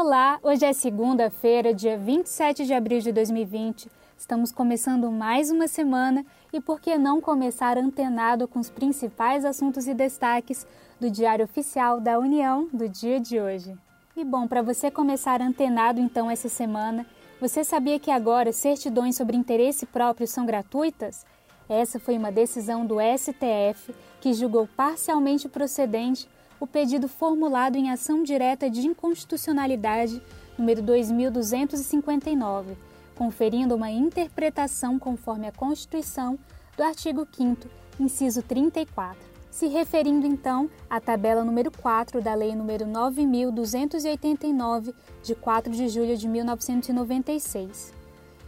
Olá, hoje é segunda-feira, dia 27 de abril de 2020. Estamos começando mais uma semana e por que não começar antenado com os principais assuntos e destaques do Diário Oficial da União do dia de hoje? E bom, para você começar antenado então essa semana, você sabia que agora certidões sobre interesse próprio são gratuitas? Essa foi uma decisão do STF que julgou parcialmente procedente o pedido formulado em ação direta de inconstitucionalidade número 2259, conferindo uma interpretação conforme a Constituição do artigo 5 inciso 34, se referindo então à tabela número 4 da Lei número 9289 de 4 de julho de 1996.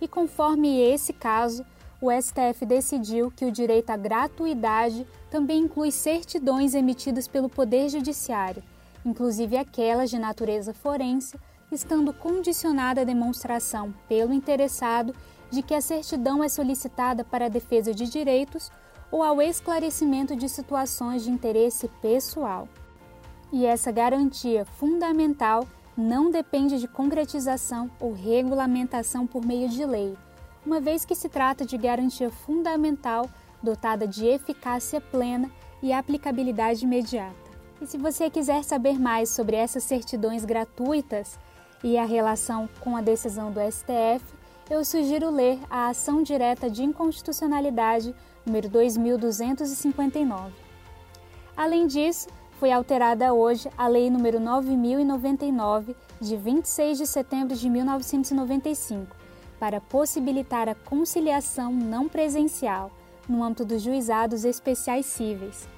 E conforme esse caso, o STF decidiu que o direito à gratuidade também inclui certidões emitidas pelo Poder Judiciário, inclusive aquelas de natureza forense, estando condicionada a demonstração pelo interessado de que a certidão é solicitada para a defesa de direitos ou ao esclarecimento de situações de interesse pessoal. E essa garantia fundamental não depende de concretização ou regulamentação por meio de lei uma vez que se trata de garantia fundamental dotada de eficácia plena e aplicabilidade imediata. E se você quiser saber mais sobre essas certidões gratuitas e a relação com a decisão do STF, eu sugiro ler a ação direta de inconstitucionalidade número 2259. Além disso, foi alterada hoje a Lei número 9099 de 26 de setembro de 1995 para possibilitar a conciliação não presencial no âmbito dos juizados especiais cíveis.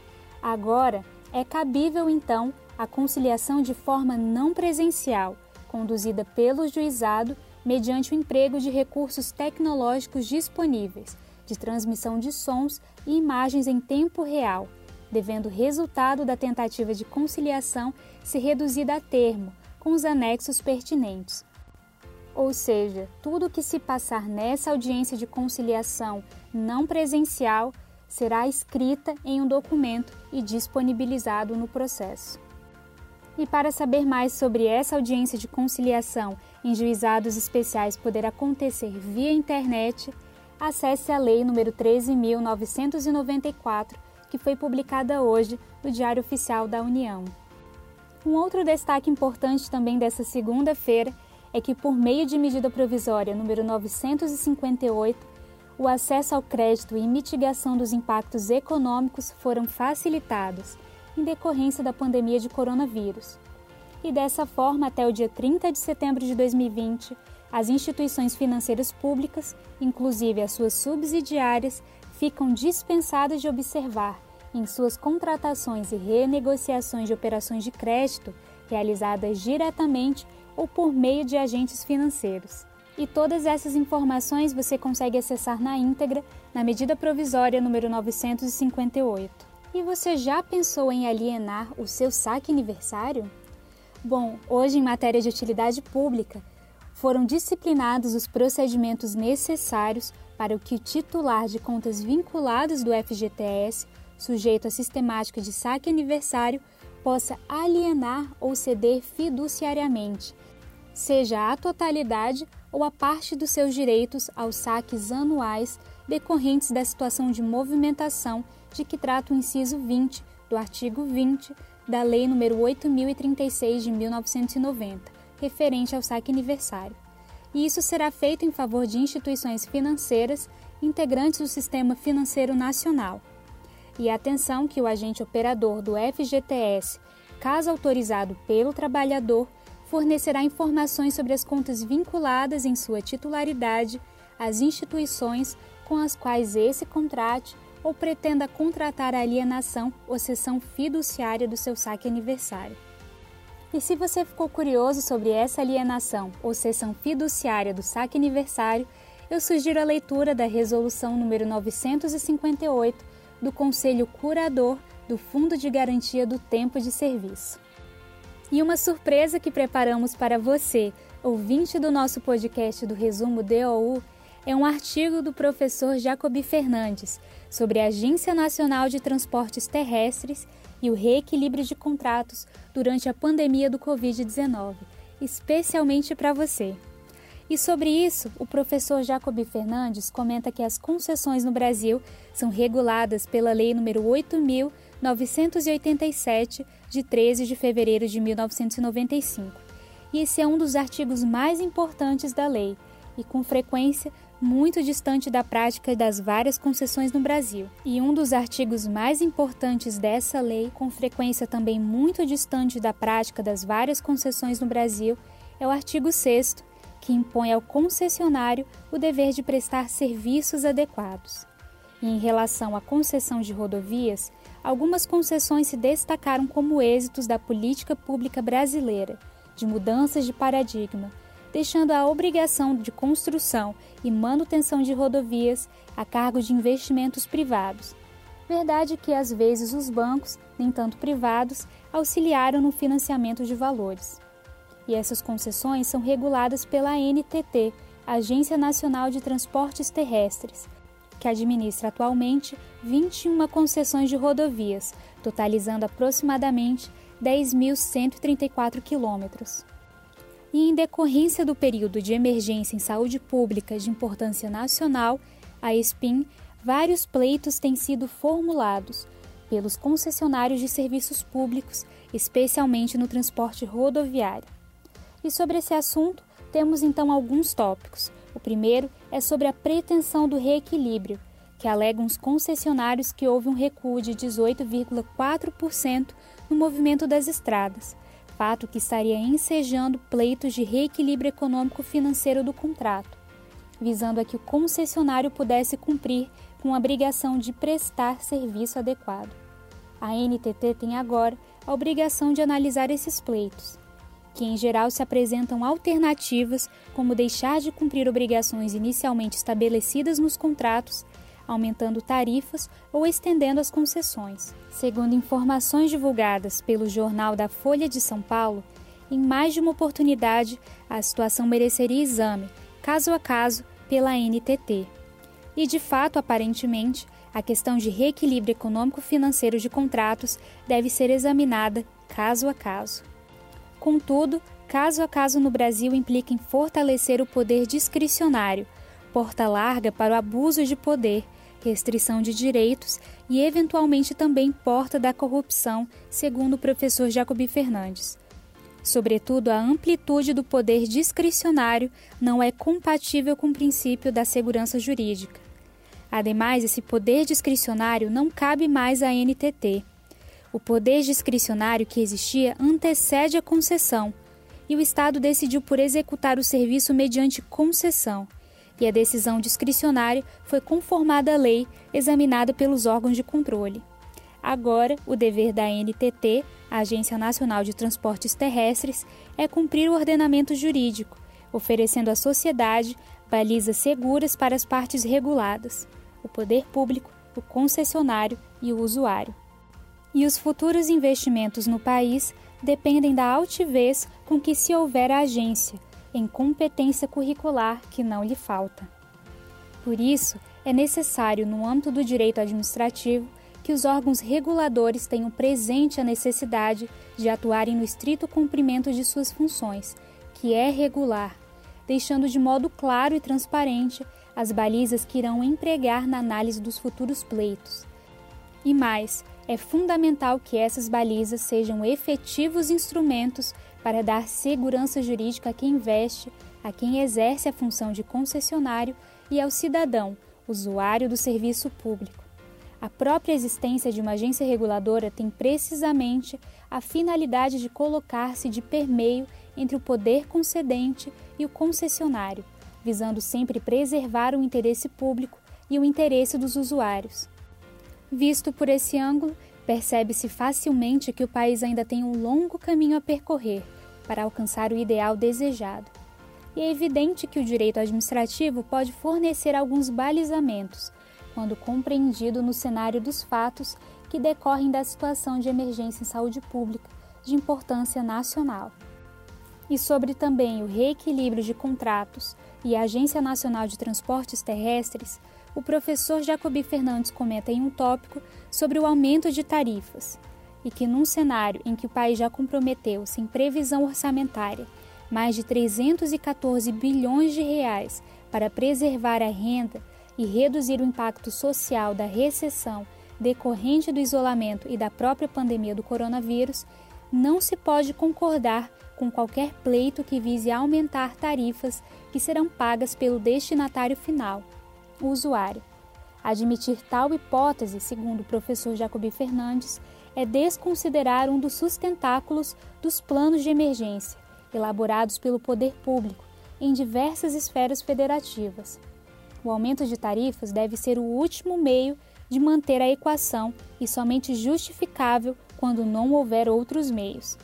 Agora, é cabível então a conciliação de forma não presencial, conduzida pelo juizado mediante o emprego de recursos tecnológicos disponíveis, de transmissão de sons e imagens em tempo real, devendo o resultado da tentativa de conciliação ser reduzida a termo, com os anexos pertinentes. Ou seja, tudo que se passar nessa audiência de conciliação não presencial será escrita em um documento e disponibilizado no processo. E para saber mais sobre essa audiência de conciliação em juizados especiais poder acontecer via internet, acesse a Lei nº 13.994, que foi publicada hoje no Diário Oficial da União. Um outro destaque importante também dessa segunda-feira é que, por meio de medida provisória número 958, o acesso ao crédito e mitigação dos impactos econômicos foram facilitados em decorrência da pandemia de coronavírus. E dessa forma, até o dia 30 de setembro de 2020, as instituições financeiras públicas, inclusive as suas subsidiárias, ficam dispensadas de observar, em suas contratações e renegociações de operações de crédito realizadas diretamente ou por meio de agentes financeiros. E todas essas informações você consegue acessar na íntegra na medida provisória número 958. E você já pensou em alienar o seu saque aniversário? Bom, hoje em matéria de utilidade pública, foram disciplinados os procedimentos necessários para que o titular de contas vinculadas do FGTS, sujeito à sistemática de saque aniversário, possa alienar ou ceder fiduciariamente seja a totalidade ou a parte dos seus direitos aos saques anuais decorrentes da situação de movimentação de que trata o inciso 20 do artigo 20 da Lei nº 8036 de 1990, referente ao saque aniversário. E isso será feito em favor de instituições financeiras integrantes do Sistema Financeiro Nacional. E atenção que o agente operador do FGTS, caso autorizado pelo trabalhador, fornecerá informações sobre as contas vinculadas em sua titularidade às instituições com as quais esse contrate ou pretenda contratar a alienação ou cessão fiduciária do seu saque aniversário. E se você ficou curioso sobre essa alienação ou cessão fiduciária do saque aniversário, eu sugiro a leitura da resolução número 958 do Conselho Curador do Fundo de Garantia do Tempo de Serviço. E uma surpresa que preparamos para você, ouvinte do nosso podcast do Resumo DOU, é um artigo do professor Jacobi Fernandes sobre a Agência Nacional de Transportes Terrestres e o reequilíbrio de contratos durante a pandemia do Covid-19. especialmente para você. E sobre isso, o professor Jacobi Fernandes comenta que as concessões no Brasil são reguladas pela Lei nº 8.987, de 13 de fevereiro de 1995. E esse é um dos artigos mais importantes da lei, e com frequência muito distante da prática das várias concessões no Brasil. E um dos artigos mais importantes dessa lei, com frequência também muito distante da prática das várias concessões no Brasil, é o artigo 6 que impõe ao concessionário o dever de prestar serviços adequados. E em relação à concessão de rodovias, algumas concessões se destacaram como êxitos da política pública brasileira, de mudanças de paradigma, deixando a obrigação de construção e manutenção de rodovias a cargo de investimentos privados. Verdade que às vezes os bancos, nem tanto privados, auxiliaram no financiamento de valores e essas concessões são reguladas pela ANTT, Agência Nacional de Transportes Terrestres, que administra atualmente 21 concessões de rodovias, totalizando aproximadamente 10.134 quilômetros. E em decorrência do período de emergência em saúde pública de importância nacional, a ESPIM, vários pleitos têm sido formulados pelos concessionários de serviços públicos, especialmente no transporte rodoviário. E sobre esse assunto, temos então alguns tópicos. O primeiro é sobre a pretensão do reequilíbrio, que alegam os concessionários que houve um recuo de 18,4% no movimento das estradas, fato que estaria ensejando pleitos de reequilíbrio econômico-financeiro do contrato, visando a que o concessionário pudesse cumprir com a obrigação de prestar serviço adequado. A NTT tem agora a obrigação de analisar esses pleitos que em geral se apresentam alternativas, como deixar de cumprir obrigações inicialmente estabelecidas nos contratos, aumentando tarifas ou estendendo as concessões. Segundo informações divulgadas pelo jornal da Folha de São Paulo, em mais de uma oportunidade a situação mereceria exame, caso a caso, pela NTT. E de fato, aparentemente, a questão de reequilíbrio econômico-financeiro de contratos deve ser examinada caso a caso. Contudo, caso a caso no Brasil implica em fortalecer o poder discricionário, porta larga para o abuso de poder, restrição de direitos e, eventualmente, também porta da corrupção, segundo o professor Jacobi Fernandes. Sobretudo, a amplitude do poder discricionário não é compatível com o princípio da segurança jurídica. Ademais, esse poder discricionário não cabe mais à NTT. O poder discricionário que existia antecede a concessão, e o Estado decidiu por executar o serviço mediante concessão, e a decisão discricionária foi conformada à lei examinada pelos órgãos de controle. Agora, o dever da NTT, Agência Nacional de Transportes Terrestres, é cumprir o ordenamento jurídico, oferecendo à sociedade balizas seguras para as partes reguladas, o poder público, o concessionário e o usuário e os futuros investimentos no país dependem da altivez com que se houver a agência, em competência curricular que não lhe falta. Por isso, é necessário, no âmbito do direito administrativo, que os órgãos reguladores tenham presente a necessidade de atuarem no estrito cumprimento de suas funções, que é regular, deixando de modo claro e transparente as balizas que irão empregar na análise dos futuros pleitos. E mais, é fundamental que essas balizas sejam efetivos instrumentos para dar segurança jurídica a quem investe, a quem exerce a função de concessionário e ao cidadão, usuário do serviço público. A própria existência de uma agência reguladora tem precisamente a finalidade de colocar-se de permeio entre o poder concedente e o concessionário, visando sempre preservar o interesse público e o interesse dos usuários. Visto por esse ângulo, percebe-se facilmente que o país ainda tem um longo caminho a percorrer para alcançar o ideal desejado. E é evidente que o direito administrativo pode fornecer alguns balizamentos, quando compreendido no cenário dos fatos que decorrem da situação de emergência em saúde pública de importância nacional. E sobre também o reequilíbrio de contratos e a Agência Nacional de Transportes Terrestres, o professor Jacobi Fernandes comenta em um tópico sobre o aumento de tarifas e que, num cenário em que o país já comprometeu, sem previsão orçamentária, mais de 314 bilhões de reais para preservar a renda e reduzir o impacto social da recessão decorrente do isolamento e da própria pandemia do coronavírus, não se pode concordar com qualquer pleito que vise aumentar tarifas que serão pagas pelo destinatário final, o usuário. Admitir tal hipótese, segundo o professor Jacobi Fernandes, é desconsiderar um dos sustentáculos dos planos de emergência, elaborados pelo poder público em diversas esferas federativas. O aumento de tarifas deve ser o último meio de manter a equação e somente justificável quando não houver outros meios.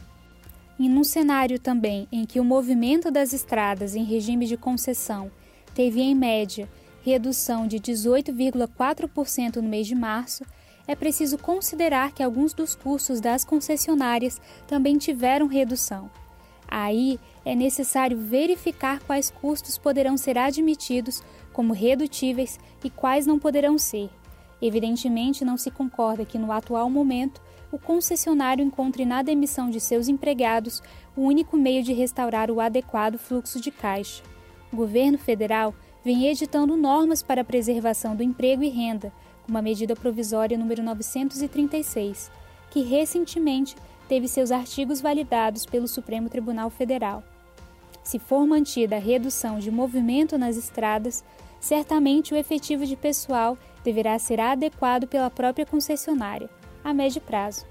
E num cenário também em que o movimento das estradas em regime de concessão teve, em média, redução de 18,4% no mês de março, é preciso considerar que alguns dos custos das concessionárias também tiveram redução. Aí é necessário verificar quais custos poderão ser admitidos como redutíveis e quais não poderão ser. Evidentemente, não se concorda que, no atual momento, o concessionário encontre na demissão de seus empregados o único meio de restaurar o adequado fluxo de caixa. O governo federal vem editando normas para a preservação do emprego e renda, como a medida provisória número 936, que recentemente teve seus artigos validados pelo Supremo Tribunal Federal. Se for mantida a redução de movimento nas estradas, certamente o efetivo de pessoal deverá ser adequado pela própria concessionária, a médio prazo.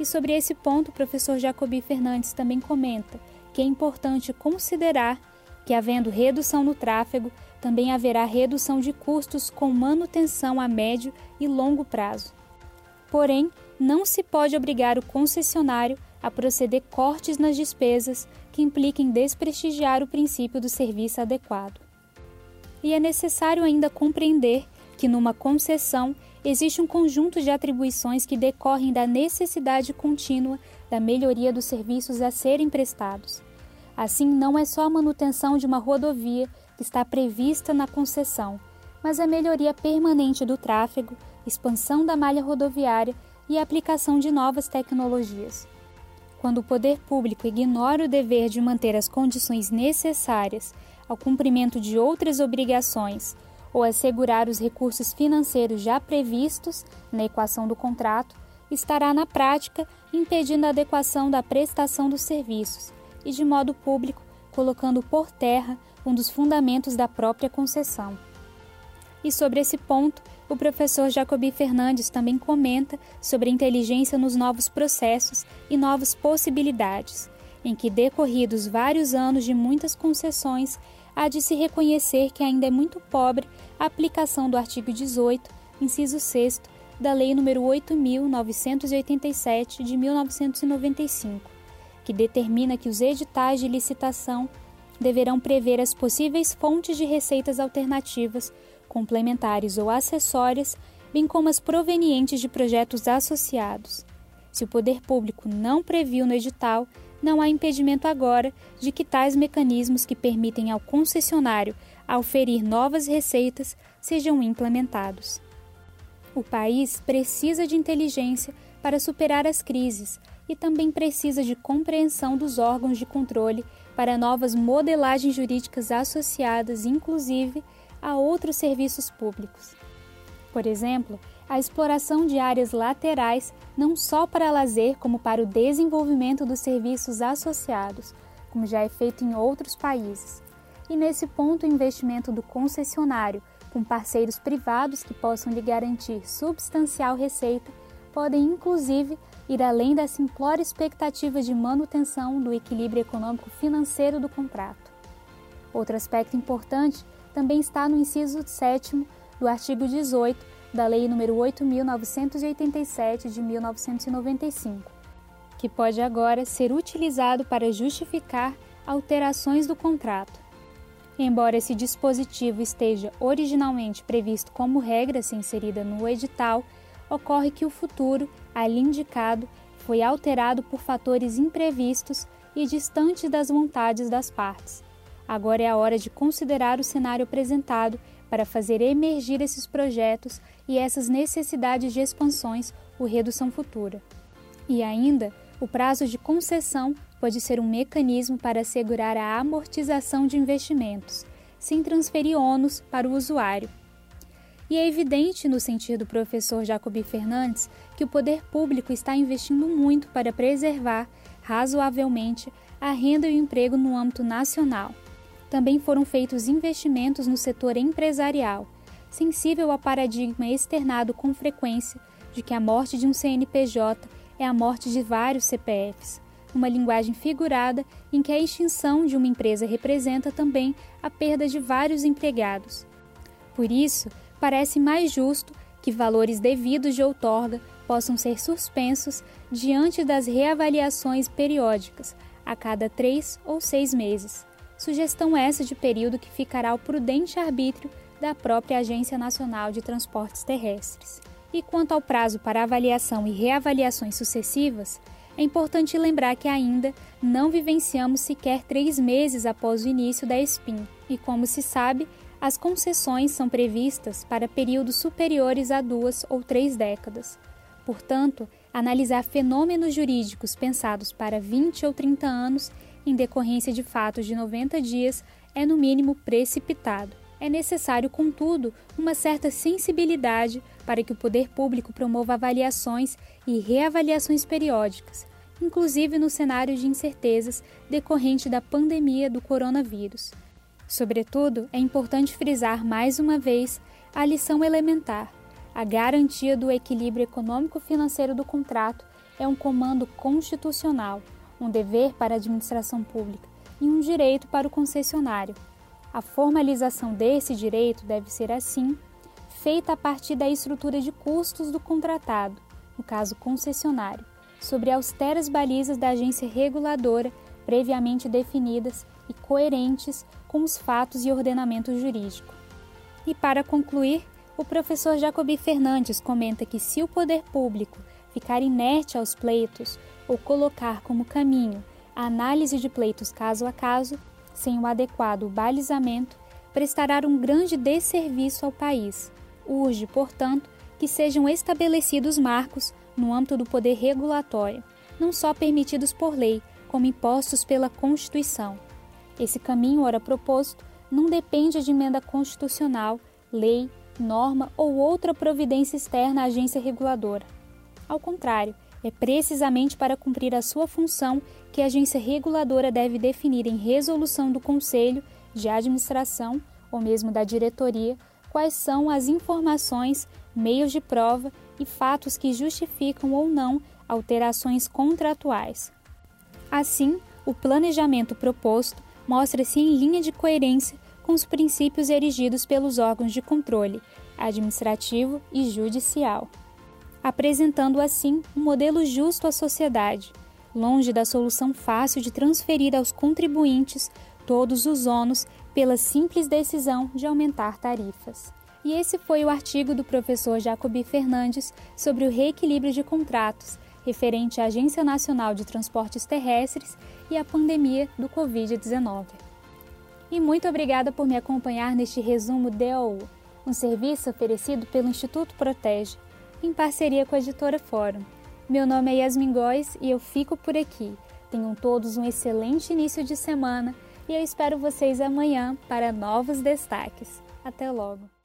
E sobre esse ponto, o professor Jacobi Fernandes também comenta que é importante considerar que, havendo redução no tráfego, também haverá redução de custos com manutenção a médio e longo prazo. Porém, não se pode obrigar o concessionário a proceder cortes nas despesas que impliquem desprestigiar o princípio do serviço adequado. E é necessário ainda compreender que numa concessão existe um conjunto de atribuições que decorrem da necessidade contínua da melhoria dos serviços a serem prestados. Assim, não é só a manutenção de uma rodovia que está prevista na concessão, mas a melhoria permanente do tráfego, expansão da malha rodoviária e a aplicação de novas tecnologias. Quando o poder público ignora o dever de manter as condições necessárias ao cumprimento de outras obrigações ou assegurar os recursos financeiros já previstos na equação do contrato, estará na prática impedindo a adequação da prestação dos serviços e, de modo público, colocando por terra um dos fundamentos da própria concessão. E sobre esse ponto, o professor Jacobi Fernandes também comenta sobre a inteligência nos novos processos e novas possibilidades, em que, decorridos vários anos de muitas concessões, há de se reconhecer que ainda é muito pobre a aplicação do artigo 18, inciso 6 da Lei nº 8.987 de 1995, que determina que os editais de licitação deverão prever as possíveis fontes de receitas alternativas complementares ou acessórias, bem como as provenientes de projetos associados. Se o poder público não previu no edital, não há impedimento agora de que tais mecanismos que permitem ao concessionário auferir novas receitas sejam implementados. O país precisa de inteligência para superar as crises e também precisa de compreensão dos órgãos de controle para novas modelagens jurídicas associadas, inclusive a outros serviços públicos. Por exemplo, a exploração de áreas laterais não só para lazer, como para o desenvolvimento dos serviços associados, como já é feito em outros países. E nesse ponto, o investimento do concessionário com parceiros privados que possam lhe garantir substancial receita podem, inclusive, ir além da simplória expectativa de manutenção do equilíbrio econômico-financeiro do contrato. Outro aspecto importante também está no inciso 7 do artigo 18 da Lei nº 8.987 de 1995, que pode agora ser utilizado para justificar alterações do contrato. Embora esse dispositivo esteja originalmente previsto como regra se inserida no edital, ocorre que o futuro, ali indicado, foi alterado por fatores imprevistos e distantes das vontades das partes, Agora é a hora de considerar o cenário apresentado para fazer emergir esses projetos e essas necessidades de expansões ou redução futura. E ainda, O prazo de concessão pode ser um mecanismo para assegurar a amortização de investimentos, sem transferir ônus para o usuário. E é evidente, no sentido do professor Jacobi Fernandes, que o poder público está investindo muito para preservar, razoavelmente, a renda e o emprego no âmbito nacional. Também foram feitos investimentos no setor empresarial, sensível ao paradigma externado com frequência de que a morte de um CNPJ é a morte de vários CPFs, uma linguagem figurada em que a extinção de uma empresa representa também a perda de vários empregados. Por isso, parece mais justo que valores devidos de outorga possam ser suspensos diante das reavaliações periódicas, a cada três ou seis meses. Sugestão essa de período que ficará ao prudente arbítrio da própria Agência Nacional de Transportes Terrestres. E quanto ao prazo para avaliação e reavaliações sucessivas, é importante lembrar que ainda não vivenciamos sequer três meses após o início da SPIN, e como se sabe, as concessões são previstas para períodos superiores a duas ou três décadas. Portanto, analisar fenômenos jurídicos pensados para 20 ou 30 anos em decorrência de fatos de 90 dias é, no mínimo, precipitado. É necessário, contudo, uma certa sensibilidade para que o poder público promova avaliações e reavaliações periódicas, inclusive no cenário de incertezas decorrente da pandemia do coronavírus. Sobretudo, é importante frisar mais uma vez a lição elementar a garantia do equilíbrio econômico-financeiro do contrato é um comando constitucional, um dever para a administração pública e um direito para o concessionário. A formalização desse direito deve ser, assim, feita a partir da estrutura de custos do contratado, no caso concessionário, sobre austeras balizas da agência reguladora previamente definidas e coerentes com os fatos e ordenamento jurídico. E para concluir, o professor Jacobi Fernandes comenta que se o poder público ficar inerte aos pleitos ou colocar como caminho a análise de pleitos caso a caso, sem o adequado balizamento, prestará um grande desserviço ao país. Urge, portanto, que sejam estabelecidos marcos no âmbito do poder regulatório, não só permitidos por lei, como impostos pela Constituição. Esse caminho, ora proposto, não depende de emenda constitucional, lei, norma ou outra providência externa à agência reguladora. Ao contrário, é precisamente para cumprir a sua função que a agência reguladora deve definir em resolução do Conselho de Administração ou mesmo da diretoria quais são as informações, meios de prova e fatos que justificam ou não alterações contratuais. Assim, o planejamento proposto mostra-se em linha de coerência com os princípios erigidos pelos órgãos de controle administrativo e judicial, apresentando assim um modelo justo à sociedade, longe da solução fácil de transferir aos contribuintes todos os ônus pela simples decisão de aumentar tarifas. E esse foi o artigo do professor Jacobi Fernandes sobre o reequilíbrio de contratos referente à Agência Nacional de Transportes Terrestres e à pandemia do Covid-19 e muito obrigada por me acompanhar neste resumo DOU, um serviço oferecido pelo Instituto Protege, em parceria com a editora Fórum. Meu nome é Yasmin Góes e eu fico por aqui. Tenham todos um excelente início de semana e eu espero vocês amanhã para novos destaques. Até logo!